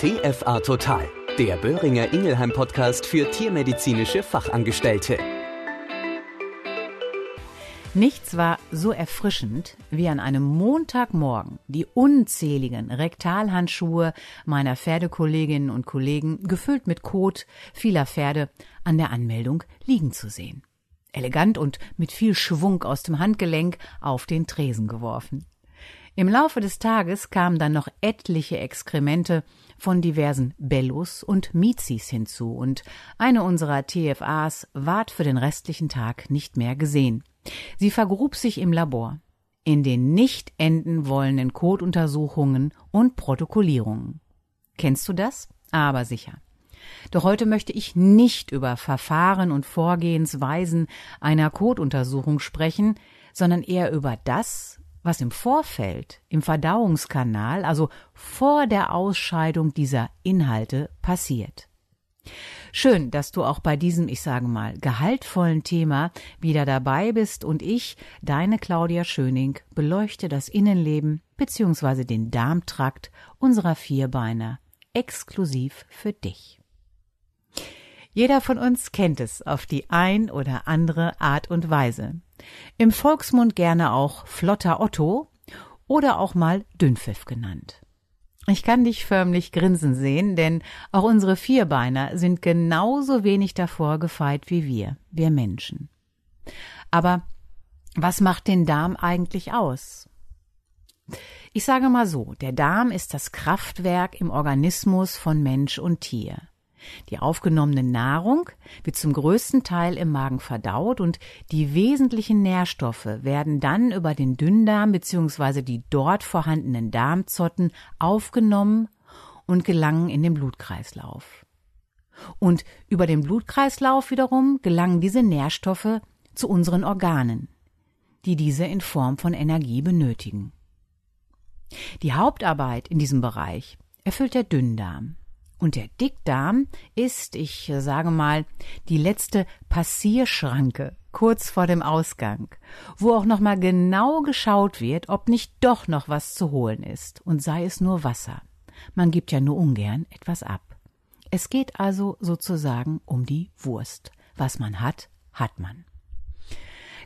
TFA Total, der Böhringer Ingelheim Podcast für tiermedizinische Fachangestellte. Nichts war so erfrischend, wie an einem Montagmorgen die unzähligen Rektalhandschuhe meiner Pferdekolleginnen und Kollegen, gefüllt mit Kot vieler Pferde, an der Anmeldung liegen zu sehen. Elegant und mit viel Schwung aus dem Handgelenk auf den Tresen geworfen. Im Laufe des Tages kamen dann noch etliche Exkremente von diversen Bellos und Mizis hinzu, und eine unserer TFAs ward für den restlichen Tag nicht mehr gesehen. Sie vergrub sich im Labor, in den nicht enden wollenden Kotuntersuchungen und Protokollierungen. Kennst du das? Aber sicher. Doch heute möchte ich nicht über Verfahren und Vorgehensweisen einer Kotuntersuchung sprechen, sondern eher über das, was im Vorfeld, im Verdauungskanal, also vor der Ausscheidung dieser Inhalte passiert. Schön, dass du auch bei diesem, ich sage mal, gehaltvollen Thema wieder dabei bist und ich, deine Claudia Schöning, beleuchte das Innenleben bzw. den Darmtrakt unserer Vierbeiner exklusiv für dich. Jeder von uns kennt es auf die ein oder andere Art und Weise. Im Volksmund gerne auch Flotter Otto oder auch mal Dünnpfiff genannt. Ich kann dich förmlich grinsen sehen, denn auch unsere Vierbeiner sind genauso wenig davor gefeit wie wir, wir Menschen. Aber was macht den Darm eigentlich aus? Ich sage mal so, der Darm ist das Kraftwerk im Organismus von Mensch und Tier. Die aufgenommene Nahrung wird zum größten Teil im Magen verdaut und die wesentlichen Nährstoffe werden dann über den Dünndarm bzw. die dort vorhandenen Darmzotten aufgenommen und gelangen in den Blutkreislauf. Und über den Blutkreislauf wiederum gelangen diese Nährstoffe zu unseren Organen, die diese in Form von Energie benötigen. Die Hauptarbeit in diesem Bereich erfüllt der Dünndarm. Und der Dickdarm ist, ich sage mal, die letzte Passierschranke kurz vor dem Ausgang, wo auch noch mal genau geschaut wird, ob nicht doch noch was zu holen ist, und sei es nur Wasser. Man gibt ja nur ungern etwas ab. Es geht also sozusagen um die Wurst. Was man hat, hat man.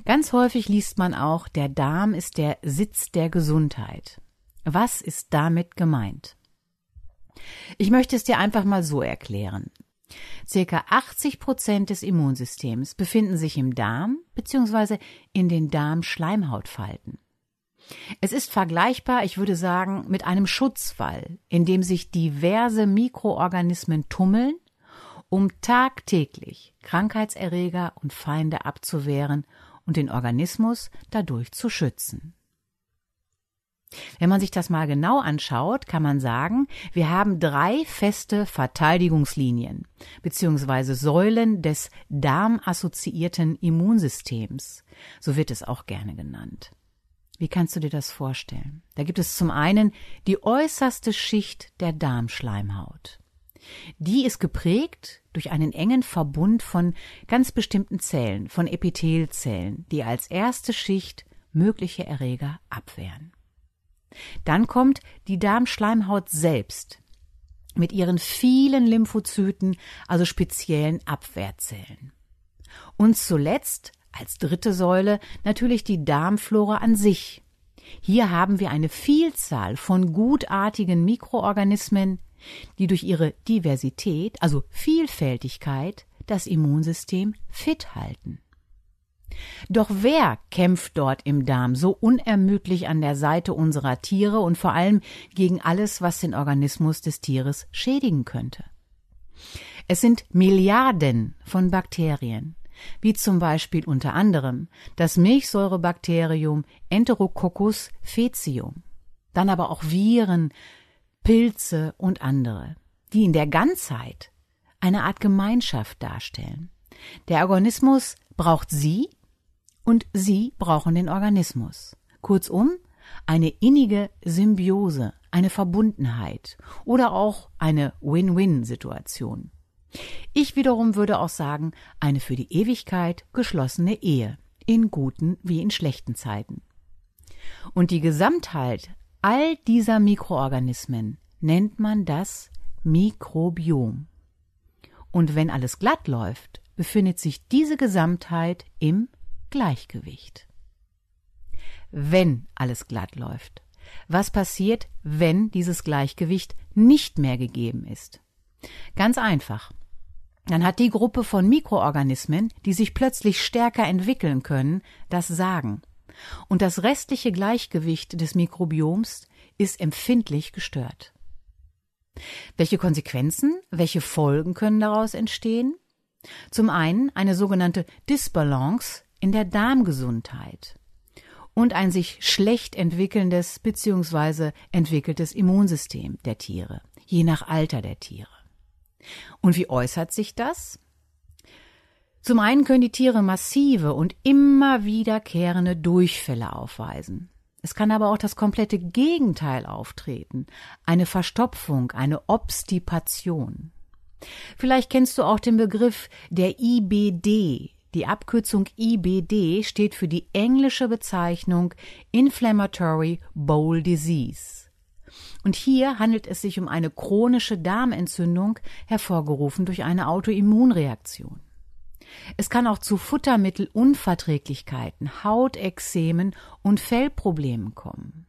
Ganz häufig liest man auch, der Darm ist der Sitz der Gesundheit. Was ist damit gemeint? Ich möchte es dir einfach mal so erklären. Circa 80 Prozent des Immunsystems befinden sich im Darm bzw. in den Darmschleimhautfalten. Es ist vergleichbar, ich würde sagen, mit einem Schutzwall, in dem sich diverse Mikroorganismen tummeln, um tagtäglich Krankheitserreger und Feinde abzuwehren und den Organismus dadurch zu schützen. Wenn man sich das mal genau anschaut, kann man sagen, wir haben drei feste Verteidigungslinien beziehungsweise Säulen des darmassoziierten Immunsystems. So wird es auch gerne genannt. Wie kannst du dir das vorstellen? Da gibt es zum einen die äußerste Schicht der Darmschleimhaut. Die ist geprägt durch einen engen Verbund von ganz bestimmten Zellen, von Epithelzellen, die als erste Schicht mögliche Erreger abwehren. Dann kommt die Darmschleimhaut selbst mit ihren vielen Lymphozyten, also speziellen Abwehrzellen. Und zuletzt, als dritte Säule, natürlich die Darmflora an sich. Hier haben wir eine Vielzahl von gutartigen Mikroorganismen, die durch ihre Diversität, also Vielfältigkeit, das Immunsystem fit halten. Doch wer kämpft dort im Darm so unermüdlich an der Seite unserer Tiere und vor allem gegen alles, was den Organismus des Tieres schädigen könnte? Es sind Milliarden von Bakterien, wie zum Beispiel unter anderem das Milchsäurebakterium Enterococcus faecium, dann aber auch Viren, Pilze und andere, die in der Ganzheit eine Art Gemeinschaft darstellen. Der Organismus braucht sie und sie brauchen den Organismus. Kurzum, eine innige Symbiose, eine Verbundenheit oder auch eine Win-Win-Situation. Ich wiederum würde auch sagen, eine für die Ewigkeit geschlossene Ehe, in guten wie in schlechten Zeiten. Und die Gesamtheit all dieser Mikroorganismen nennt man das Mikrobiom. Und wenn alles glatt läuft, befindet sich diese Gesamtheit im Gleichgewicht. Wenn alles glatt läuft. Was passiert, wenn dieses Gleichgewicht nicht mehr gegeben ist? Ganz einfach. Dann hat die Gruppe von Mikroorganismen, die sich plötzlich stärker entwickeln können, das Sagen. Und das restliche Gleichgewicht des Mikrobioms ist empfindlich gestört. Welche Konsequenzen, welche Folgen können daraus entstehen? Zum einen eine sogenannte Disbalance in der Darmgesundheit und ein sich schlecht entwickelndes bzw. entwickeltes Immunsystem der Tiere, je nach Alter der Tiere. Und wie äußert sich das? Zum einen können die Tiere massive und immer wiederkehrende Durchfälle aufweisen. Es kann aber auch das komplette Gegenteil auftreten, eine Verstopfung, eine Obstipation. Vielleicht kennst du auch den Begriff der IBD. Die Abkürzung IBD steht für die englische Bezeichnung Inflammatory Bowel Disease. Und hier handelt es sich um eine chronische Darmentzündung, hervorgerufen durch eine Autoimmunreaktion. Es kann auch zu Futtermittelunverträglichkeiten, Hautexemen und Fellproblemen kommen.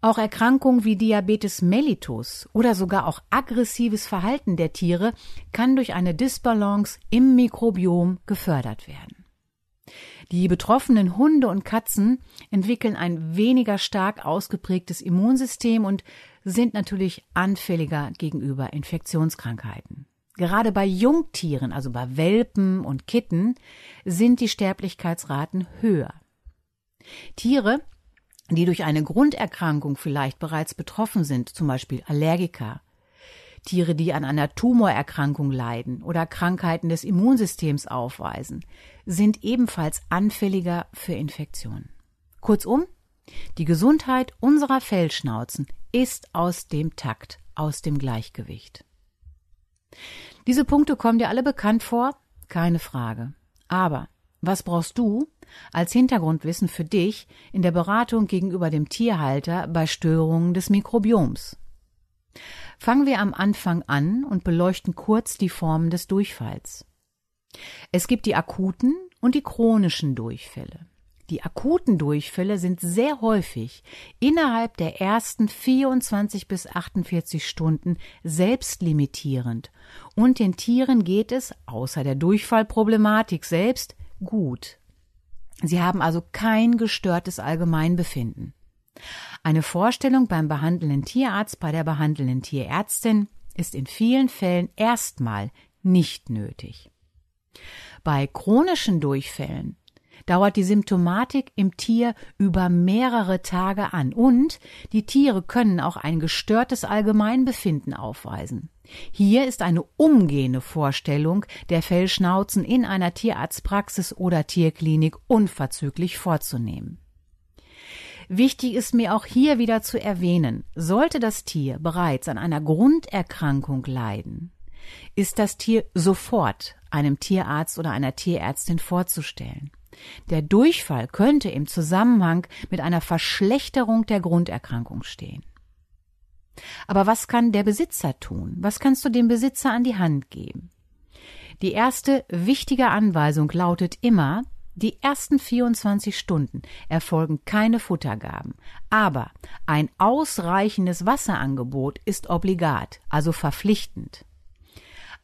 Auch Erkrankungen wie Diabetes mellitus oder sogar auch aggressives Verhalten der Tiere kann durch eine Disbalance im Mikrobiom gefördert werden. Die betroffenen Hunde und Katzen entwickeln ein weniger stark ausgeprägtes Immunsystem und sind natürlich anfälliger gegenüber Infektionskrankheiten. Gerade bei Jungtieren, also bei Welpen und Kitten, sind die Sterblichkeitsraten höher. Tiere, die durch eine Grunderkrankung vielleicht bereits betroffen sind, zum Beispiel Allergiker, Tiere, die an einer Tumorerkrankung leiden oder Krankheiten des Immunsystems aufweisen, sind ebenfalls anfälliger für Infektionen. Kurzum, die Gesundheit unserer Fellschnauzen ist aus dem Takt, aus dem Gleichgewicht. Diese Punkte kommen dir alle bekannt vor? Keine Frage. Aber was brauchst du als Hintergrundwissen für dich in der Beratung gegenüber dem Tierhalter bei Störungen des Mikrobioms? Fangen wir am Anfang an und beleuchten kurz die Formen des Durchfalls. Es gibt die akuten und die chronischen Durchfälle. Die akuten Durchfälle sind sehr häufig innerhalb der ersten 24 bis 48 Stunden selbstlimitierend und den Tieren geht es, außer der Durchfallproblematik selbst, gut. Sie haben also kein gestörtes Allgemeinbefinden. Eine Vorstellung beim behandelnden Tierarzt, bei der behandelnden Tierärztin ist in vielen Fällen erstmal nicht nötig. Bei chronischen Durchfällen dauert die Symptomatik im Tier über mehrere Tage an und die Tiere können auch ein gestörtes Allgemeinbefinden aufweisen. Hier ist eine umgehende Vorstellung der Fellschnauzen in einer Tierarztpraxis oder Tierklinik unverzüglich vorzunehmen. Wichtig ist mir auch hier wieder zu erwähnen, sollte das Tier bereits an einer Grunderkrankung leiden, ist das Tier sofort einem Tierarzt oder einer Tierärztin vorzustellen. Der Durchfall könnte im Zusammenhang mit einer Verschlechterung der Grunderkrankung stehen. Aber was kann der Besitzer tun? Was kannst du dem Besitzer an die Hand geben? Die erste wichtige Anweisung lautet immer, die ersten 24 Stunden erfolgen keine Futtergaben, aber ein ausreichendes Wasserangebot ist obligat, also verpflichtend.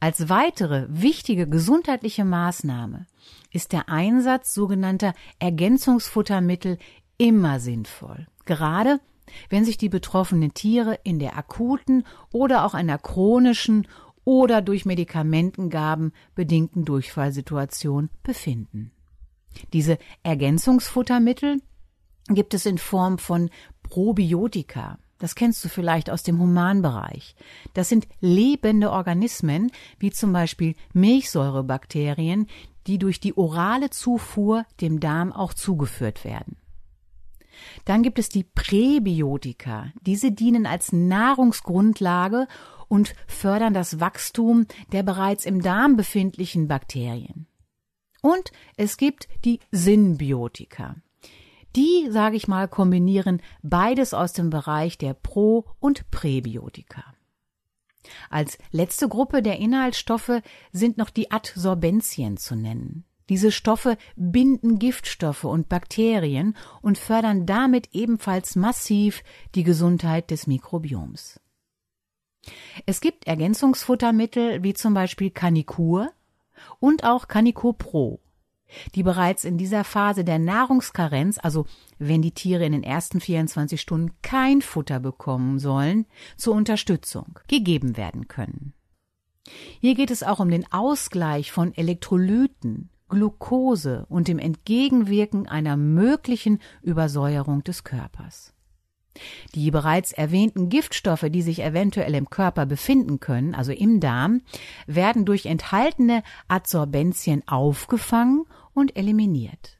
Als weitere wichtige gesundheitliche Maßnahme ist der Einsatz sogenannter Ergänzungsfuttermittel immer sinnvoll. Gerade wenn sich die betroffenen Tiere in der akuten oder auch einer chronischen oder durch Medikamentengaben bedingten Durchfallsituation befinden. Diese Ergänzungsfuttermittel gibt es in Form von Probiotika, das kennst du vielleicht aus dem Humanbereich. Das sind lebende Organismen, wie zum Beispiel Milchsäurebakterien, die durch die orale Zufuhr dem Darm auch zugeführt werden. Dann gibt es die Präbiotika. Diese dienen als Nahrungsgrundlage und fördern das Wachstum der bereits im Darm befindlichen Bakterien. Und es gibt die Symbiotika. Die, sage ich mal, kombinieren beides aus dem Bereich der Pro- und Präbiotika. Als letzte Gruppe der Inhaltsstoffe sind noch die Adsorbenzien zu nennen. Diese Stoffe binden Giftstoffe und Bakterien und fördern damit ebenfalls massiv die Gesundheit des Mikrobioms. Es gibt Ergänzungsfuttermittel wie zum Beispiel Canicur und auch Canicur Pro, die bereits in dieser Phase der Nahrungskarenz, also wenn die Tiere in den ersten 24 Stunden kein Futter bekommen sollen, zur Unterstützung gegeben werden können. Hier geht es auch um den Ausgleich von Elektrolyten, Glucose und dem Entgegenwirken einer möglichen Übersäuerung des Körpers. Die bereits erwähnten Giftstoffe, die sich eventuell im Körper befinden können, also im Darm, werden durch enthaltene Adsorbenzien aufgefangen und eliminiert.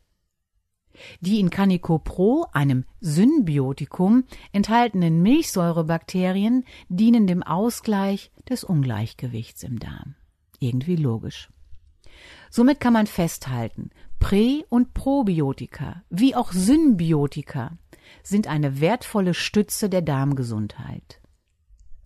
Die in Canicopro, einem Symbiotikum, enthaltenen Milchsäurebakterien dienen dem Ausgleich des Ungleichgewichts im Darm. Irgendwie logisch. Somit kann man festhalten, Prä- und Probiotika wie auch Symbiotika sind eine wertvolle Stütze der Darmgesundheit.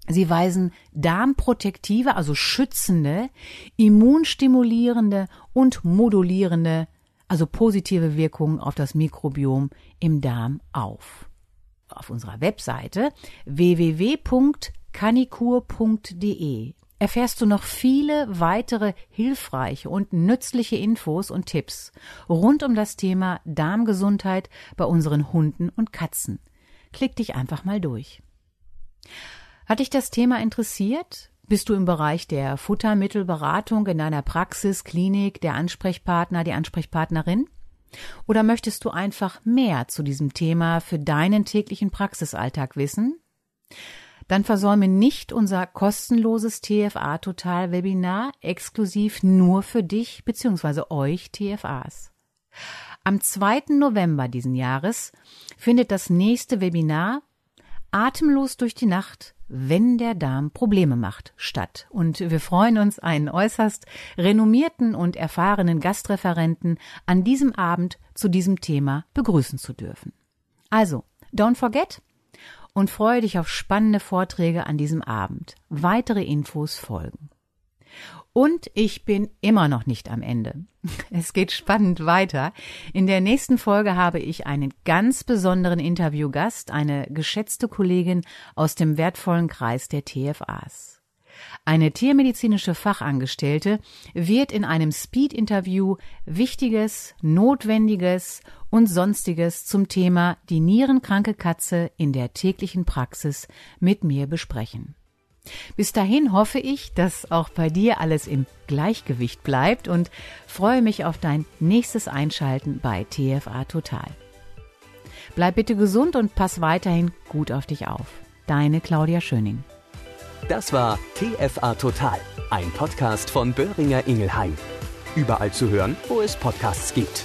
Sie weisen darmprotektive, also schützende, immunstimulierende und modulierende, also positive Wirkungen auf das Mikrobiom im Darm auf. Auf unserer Webseite www.canikur.de erfährst du noch viele weitere hilfreiche und nützliche Infos und Tipps rund um das Thema Darmgesundheit bei unseren Hunden und Katzen. Klick dich einfach mal durch. Hat dich das Thema interessiert? Bist du im Bereich der Futtermittelberatung in deiner Praxis, Klinik, der Ansprechpartner, die Ansprechpartnerin? Oder möchtest du einfach mehr zu diesem Thema für deinen täglichen Praxisalltag wissen? Dann versäume nicht unser kostenloses TFA Total Webinar exklusiv nur für dich bzw. euch TFAs. Am 2. November diesen Jahres findet das nächste Webinar Atemlos durch die Nacht, wenn der Darm Probleme macht, statt. Und wir freuen uns, einen äußerst renommierten und erfahrenen Gastreferenten an diesem Abend zu diesem Thema begrüßen zu dürfen. Also, don't forget, und freue dich auf spannende Vorträge an diesem Abend. Weitere Infos folgen. Und ich bin immer noch nicht am Ende. Es geht spannend weiter. In der nächsten Folge habe ich einen ganz besonderen Interviewgast, eine geschätzte Kollegin aus dem wertvollen Kreis der TFAs. Eine tiermedizinische Fachangestellte wird in einem Speed-Interview Wichtiges, Notwendiges und Sonstiges zum Thema die nierenkranke Katze in der täglichen Praxis mit mir besprechen. Bis dahin hoffe ich, dass auch bei dir alles im Gleichgewicht bleibt und freue mich auf dein nächstes Einschalten bei TFA Total. Bleib bitte gesund und pass weiterhin gut auf dich auf. Deine Claudia Schöning. Das war TFA Total, ein Podcast von Böhringer Ingelheim. Überall zu hören, wo es Podcasts gibt.